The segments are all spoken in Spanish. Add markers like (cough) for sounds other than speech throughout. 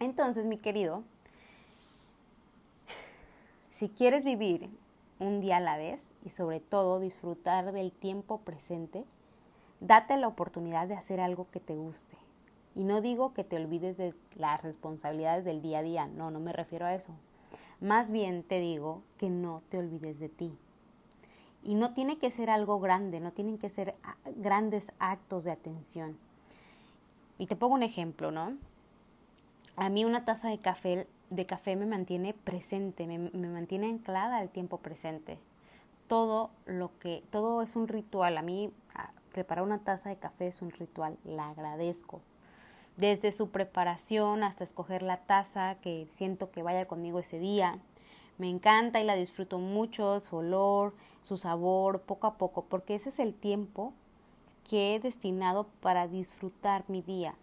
Entonces, mi querido, si quieres vivir un día a la vez y sobre todo disfrutar del tiempo presente, date la oportunidad de hacer algo que te guste. Y no digo que te olvides de las responsabilidades del día a día, no, no me refiero a eso. Más bien te digo que no te olvides de ti. Y no tiene que ser algo grande, no tienen que ser grandes actos de atención. Y te pongo un ejemplo, ¿no? A mí una taza de café, de café me mantiene presente, me, me mantiene anclada al tiempo presente. Todo lo que, todo es un ritual. A mí preparar una taza de café es un ritual, la agradezco. Desde su preparación hasta escoger la taza que siento que vaya conmigo ese día. Me encanta y la disfruto mucho, su olor, su sabor, poco a poco, porque ese es el tiempo que he destinado para disfrutar mi día.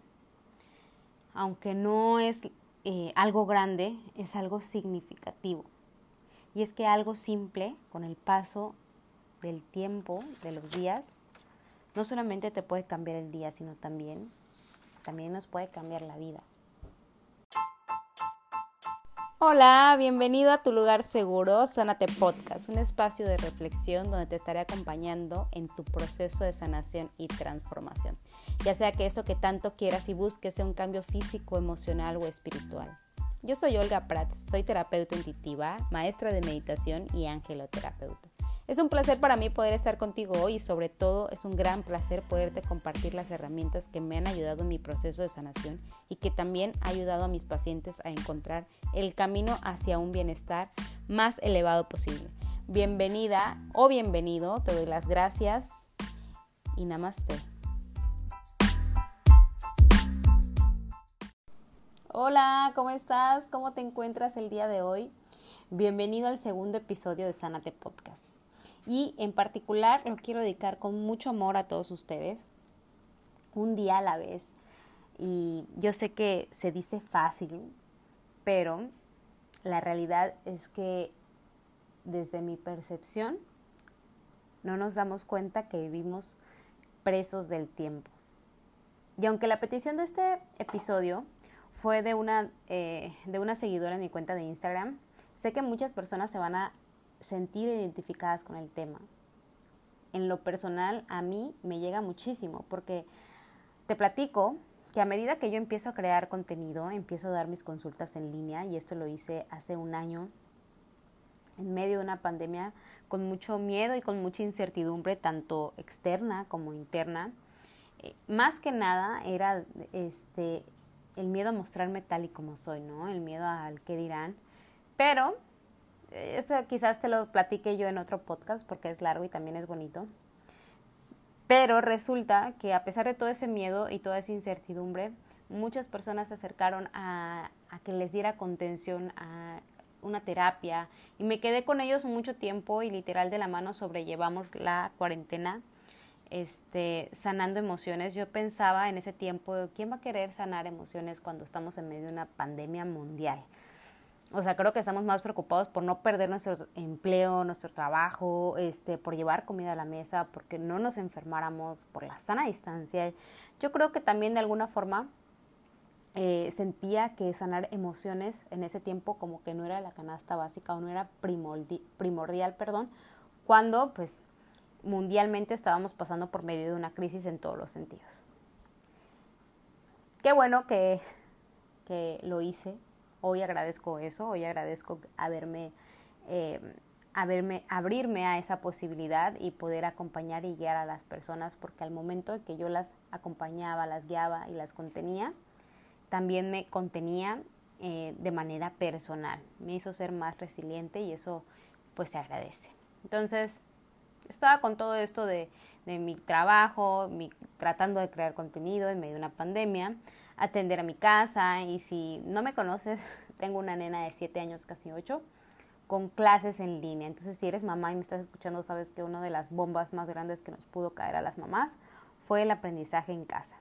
Aunque no es eh, algo grande, es algo significativo. Y es que algo simple, con el paso del tiempo, de los días, no solamente te puede cambiar el día, sino también, también nos puede cambiar la vida. Hola, bienvenido a tu lugar seguro, Sánate Podcast, un espacio de reflexión donde te estaré acompañando en tu proceso de sanación y transformación, ya sea que eso que tanto quieras y busques sea un cambio físico, emocional o espiritual. Yo soy Olga Prats, soy terapeuta intuitiva, maestra de meditación y angeloterapeuta. Es un placer para mí poder estar contigo hoy y sobre todo es un gran placer poderte compartir las herramientas que me han ayudado en mi proceso de sanación y que también ha ayudado a mis pacientes a encontrar el camino hacia un bienestar más elevado posible. Bienvenida o bienvenido, te doy las gracias y namaste. Hola, ¿cómo estás? ¿Cómo te encuentras el día de hoy? Bienvenido al segundo episodio de Sánate Podcast y en particular lo quiero dedicar con mucho amor a todos ustedes, un día a la vez. Y yo sé que se dice fácil, pero la realidad es que desde mi percepción no nos damos cuenta que vivimos presos del tiempo. Y aunque la petición de este episodio fue de una, eh, de una seguidora en mi cuenta de Instagram, sé que muchas personas se van a sentir identificadas con el tema. En lo personal, a mí me llega muchísimo porque te platico que a medida que yo empiezo a crear contenido, empiezo a dar mis consultas en línea y esto lo hice hace un año en medio de una pandemia con mucho miedo y con mucha incertidumbre, tanto externa como interna. Eh, más que nada era este, el miedo a mostrarme tal y como soy, ¿no? El miedo al qué dirán. Pero eso quizás te lo platique yo en otro podcast porque es largo y también es bonito. Pero resulta que a pesar de todo ese miedo y toda esa incertidumbre, muchas personas se acercaron a, a que les diera contención, a una terapia y me quedé con ellos mucho tiempo y literal de la mano sobrellevamos la cuarentena este, sanando emociones. Yo pensaba en ese tiempo, ¿quién va a querer sanar emociones cuando estamos en medio de una pandemia mundial? O sea, creo que estamos más preocupados por no perder nuestro empleo, nuestro trabajo, este, por llevar comida a la mesa, porque no nos enfermáramos, por la sana distancia. Yo creo que también de alguna forma eh, sentía que sanar emociones en ese tiempo como que no era la canasta básica o no era primordial, primordial perdón, cuando pues mundialmente estábamos pasando por medio de una crisis en todos los sentidos. Qué bueno que, que lo hice, Hoy agradezco eso, hoy agradezco haberme, eh, haberme, abrirme a esa posibilidad y poder acompañar y guiar a las personas, porque al momento que yo las acompañaba, las guiaba y las contenía, también me contenía eh, de manera personal. Me hizo ser más resiliente y eso pues se agradece. Entonces, estaba con todo esto de, de mi trabajo, mi, tratando de crear contenido en medio de una pandemia atender a mi casa y si no me conoces, (laughs) tengo una nena de 7 años, casi 8, con clases en línea. Entonces, si eres mamá y me estás escuchando, sabes que una de las bombas más grandes que nos pudo caer a las mamás fue el aprendizaje en casa.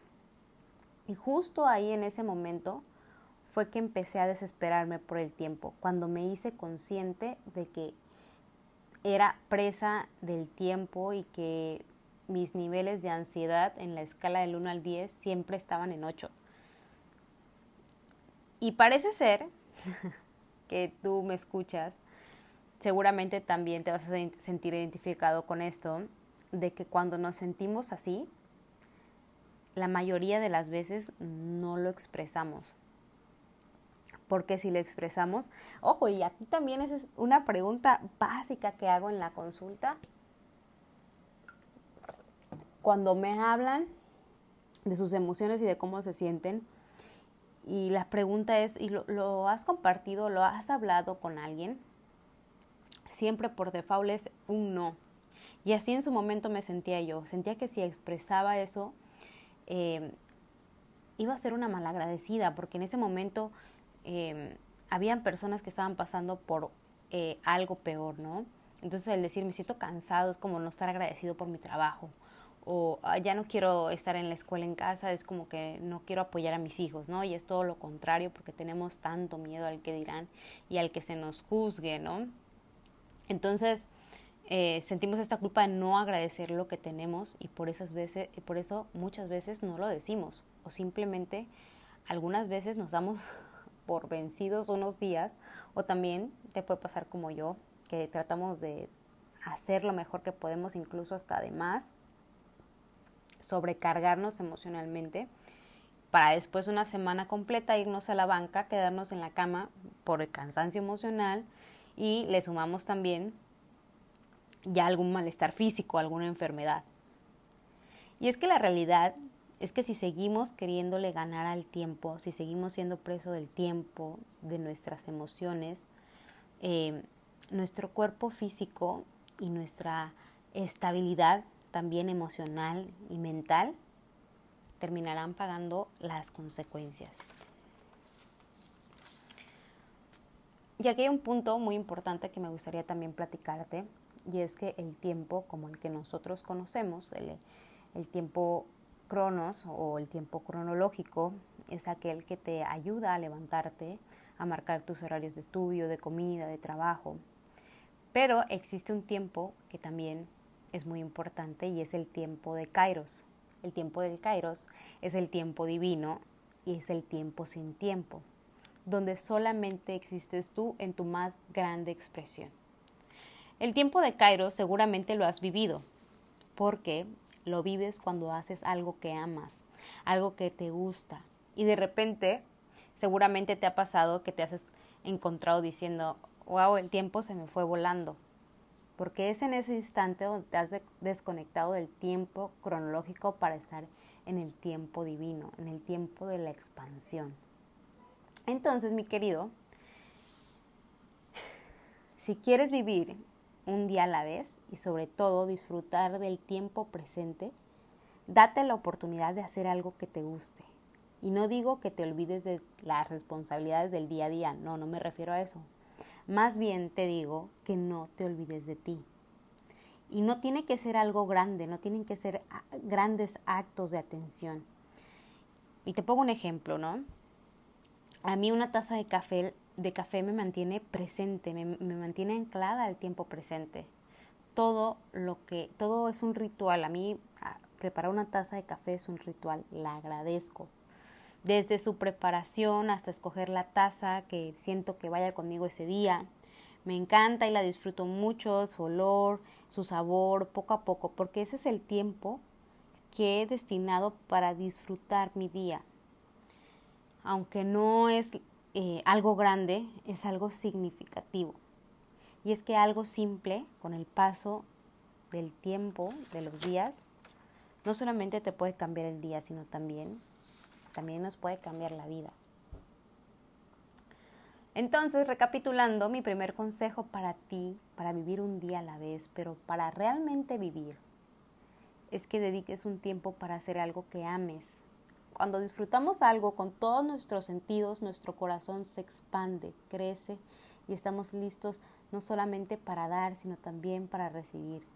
Y justo ahí en ese momento fue que empecé a desesperarme por el tiempo, cuando me hice consciente de que era presa del tiempo y que mis niveles de ansiedad en la escala del 1 al 10 siempre estaban en 8 Y parece ser (laughs) que tú me escuchas, seguramente también te vas a sentir identificado con esto, de que cuando nos sentimos así, la mayoría de las veces no lo expresamos. Porque si lo expresamos, ojo, y aquí también es una pregunta básica que hago en la consulta. Cuando me hablan de sus emociones y de cómo se sienten, y la pregunta es, ¿y lo, lo has compartido, lo has hablado con alguien? Siempre por default es un no. Y así en su momento me sentía yo. Sentía que si expresaba eso, eh, iba a ser una malagradecida, porque en ese momento eh, habían personas que estaban pasando por eh, algo peor, ¿no? Entonces el decir me siento cansado es como no estar agradecido por mi trabajo o ah, ya no quiero estar en la escuela en casa, es como que no quiero apoyar a mis hijos, ¿no? Y es todo lo contrario porque tenemos tanto miedo al que dirán y al que se nos juzgue, ¿no? Entonces, eh, sentimos esta culpa de no agradecer lo que tenemos y por esas veces, y por eso muchas veces no lo decimos o simplemente algunas veces nos damos (laughs) por vencidos unos días o también te puede pasar como yo que tratamos de hacer lo mejor que podemos incluso hasta de más sobrecargarnos emocionalmente para después una semana completa irnos a la banca, quedarnos en la cama por el cansancio emocional y le sumamos también ya algún malestar físico, alguna enfermedad. Y es que la realidad es que si seguimos queriéndole ganar al tiempo, si seguimos siendo preso del tiempo, de nuestras emociones, eh, nuestro cuerpo físico y nuestra estabilidad también emocional y mental terminarán pagando las consecuencias. Y aquí hay un punto muy importante que me gustaría también platicarte y es que el tiempo como el que nosotros conocemos, el, el tiempo cronos o el tiempo cronológico, es aquel que te ayuda a levantarte, a marcar tus horarios de estudio, de comida, de trabajo. Pero existe un tiempo que también es muy importante y es el tiempo de Kairos. El tiempo del Kairos es el tiempo divino y es el tiempo sin tiempo, donde solamente existes tú en tu más grande expresión. El tiempo de Cairo seguramente lo has vivido, porque lo vives cuando haces algo que amas, algo que te gusta, y de repente seguramente te ha pasado que te has encontrado diciendo, wow, el tiempo se me fue volando, porque es en ese instante donde te has desconectado del tiempo cronológico para estar en el tiempo divino, en el tiempo de la expansión. Entonces, mi querido, si quieres vivir un día a la vez y sobre todo disfrutar del tiempo presente, date la oportunidad de hacer algo que te guste. Y no digo que te olvides de las responsabilidades del día a día, no, no me refiero a eso. Más bien te digo que no te olvides de ti. Y no tiene que ser algo grande, no tienen que ser ah, grandes actos de atención. Y te pongo un ejemplo, ¿no? A mí una taza de café de café me mantiene presente, me, mantiene anclada al tiempo presente. Todo lo que, todo es un ritual. A mí preparar una taza de café es un ritual, la agradezco. Desde su preparación hasta escoger la taza que siento que vaya conmigo ese día. Me encanta y la disfruto mucho, su olor, su sabor, poco a poco, porque ese es el tiempo que he destinado para disfrutar mi día. Aunque no es eh, algo grande es algo significativo. Y es que algo simple, con el paso del tiempo, de los días, no solamente te puede cambiar el día, sino también, también nos puede cambiar la vida. Entonces, recapitulando, mi primer consejo para ti, para vivir un día a la vez, pero para realmente vivir, es que dediques un tiempo para hacer algo que ames, cuando disfrutamos algo con todos nuestros sentidos, nuestro corazón se expande, crece y estamos listos no solamente para dar, sino también para recibir.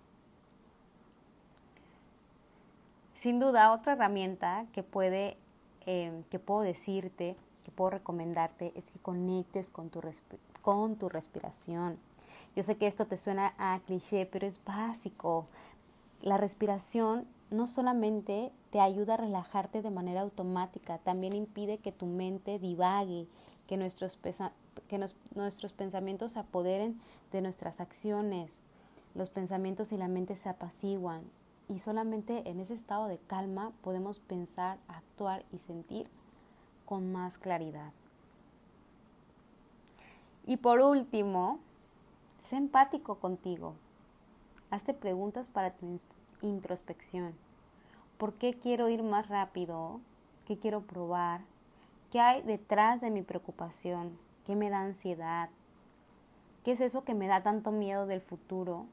Sin duda, otra herramienta que puede, eh, que puedo decirte, que puedo recomendarte, es que conectes con tu, con tu respiración. Yo sé que esto te suena a cliché, pero es básico. La respiración no solamente te ayuda a relajarte de manera automática, también impide que tu mente divague que nuestros, que nuestros pensamientos se apoderen de nuestras acciones. Los pensamientos y la mente se apaciguan y solamente en ese estado de calma podemos pensar, actuar y sentir con más claridad. Y por último, sé empático contigo. Hazte preguntas para tu introspección. ¿Por qué quiero ir más rápido? ¿Qué quiero probar? ¿Qué hay detrás de mi preocupación? ¿Qué me da ansiedad? ¿Qué es eso que me da tanto miedo del futuro?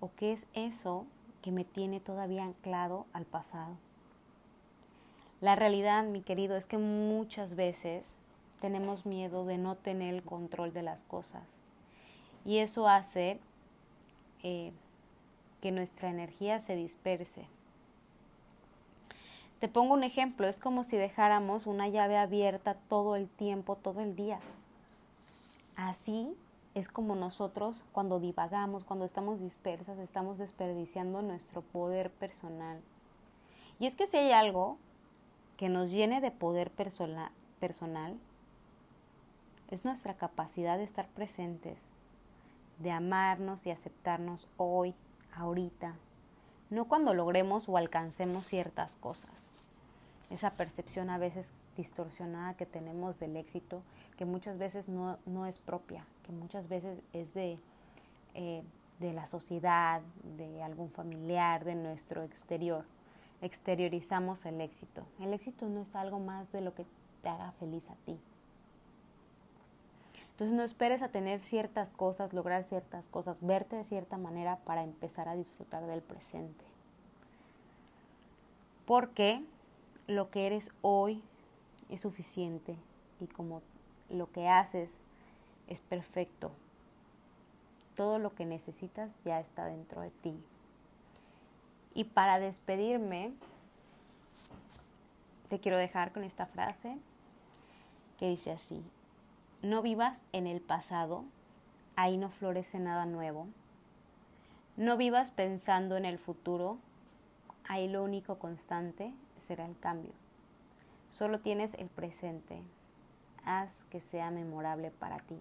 ¿O qué es eso que me tiene todavía anclado al pasado? La realidad, mi querido, es que muchas veces tenemos miedo de no tener el control de las cosas. Y eso hace eh, que nuestra energía se disperse. Te pongo un ejemplo, es como si dejáramos una llave abierta todo el tiempo, todo el día. Así es como nosotros cuando divagamos, cuando estamos dispersas, estamos desperdiciando nuestro poder personal. Y es que si hay algo que nos llene de poder personal, es nuestra capacidad de estar presentes, de amarnos y aceptarnos hoy, ahorita, no cuando logremos o alcancemos ciertas cosas. Esa percepción a veces distorsionada que tenemos del éxito, que muchas veces no, es propia, que muchas veces es de, eh, de la sociedad, de algún familiar, de nuestro exterior. Exteriorizamos el éxito. El éxito no es algo más de lo que te haga feliz a ti. Entonces no esperes a tener ciertas cosas, lograr ciertas cosas, verte de cierta manera para empezar a disfrutar del presente. Porque lo que eres hoy es suficiente y como lo que haces es perfecto. Todo lo que necesitas ya está dentro de ti. Y para despedirme, te quiero dejar con esta frase que dice así, no vivas en el pasado, ahí no florece nada nuevo. No vivas pensando en el futuro, ahí lo único constante será el cambio. Solo tienes el presente, haz que sea memorable para ti.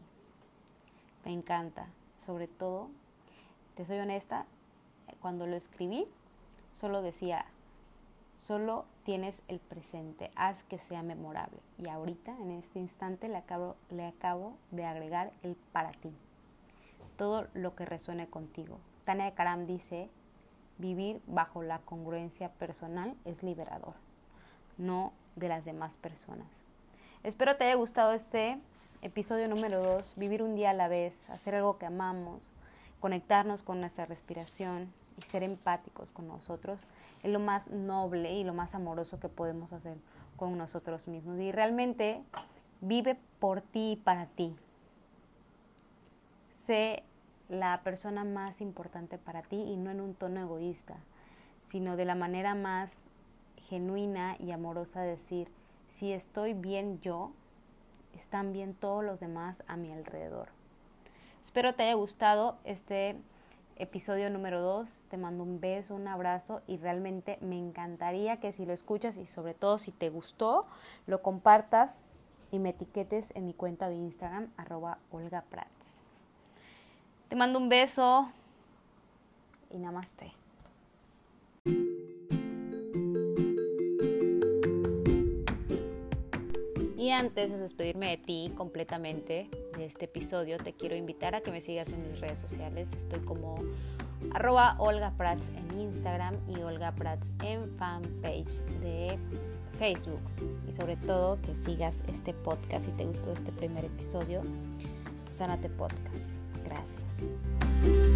Me encanta, sobre todo, te soy honesta, cuando lo escribí, solo decía, Solo tienes el presente, haz que sea memorable. Y ahorita, en este instante, le acabo, de agregar el para ti. Todo lo que resuene contigo. Tania Karam dice, vivir bajo la congruencia personal es liberador, no de las demás personas. Espero te haya gustado este episodio número 2, vivir un día a la vez, hacer algo que amamos, conectarnos con nuestra respiración, y ser empáticos con nosotros es lo más noble y lo más amoroso que podemos hacer con nosotros mismos. Y realmente vive por ti y para ti. Sé la persona más importante para ti y no en un tono egoísta, sino de la manera más genuina y amorosa de decir, si estoy bien yo, están bien todos los demás a mi alrededor. Espero te haya gustado este episodio número 2. Te mando un beso, un abrazo y realmente me encantaría que si lo escuchas y sobre todo si te gustó, lo compartas y me etiquetes en mi cuenta de Instagram arroba Olga Prats. Te mando un beso y namaste. Y antes de despedirme de ti completamente de este episodio, te quiero invitar a que me sigas en mis redes sociales. Estoy como arroba Olga Prats en Instagram y Olga Prats en fanpage de Facebook. Y sobre todo que sigas este podcast si te gustó este primer episodio. Sánate Podcast. Gracias.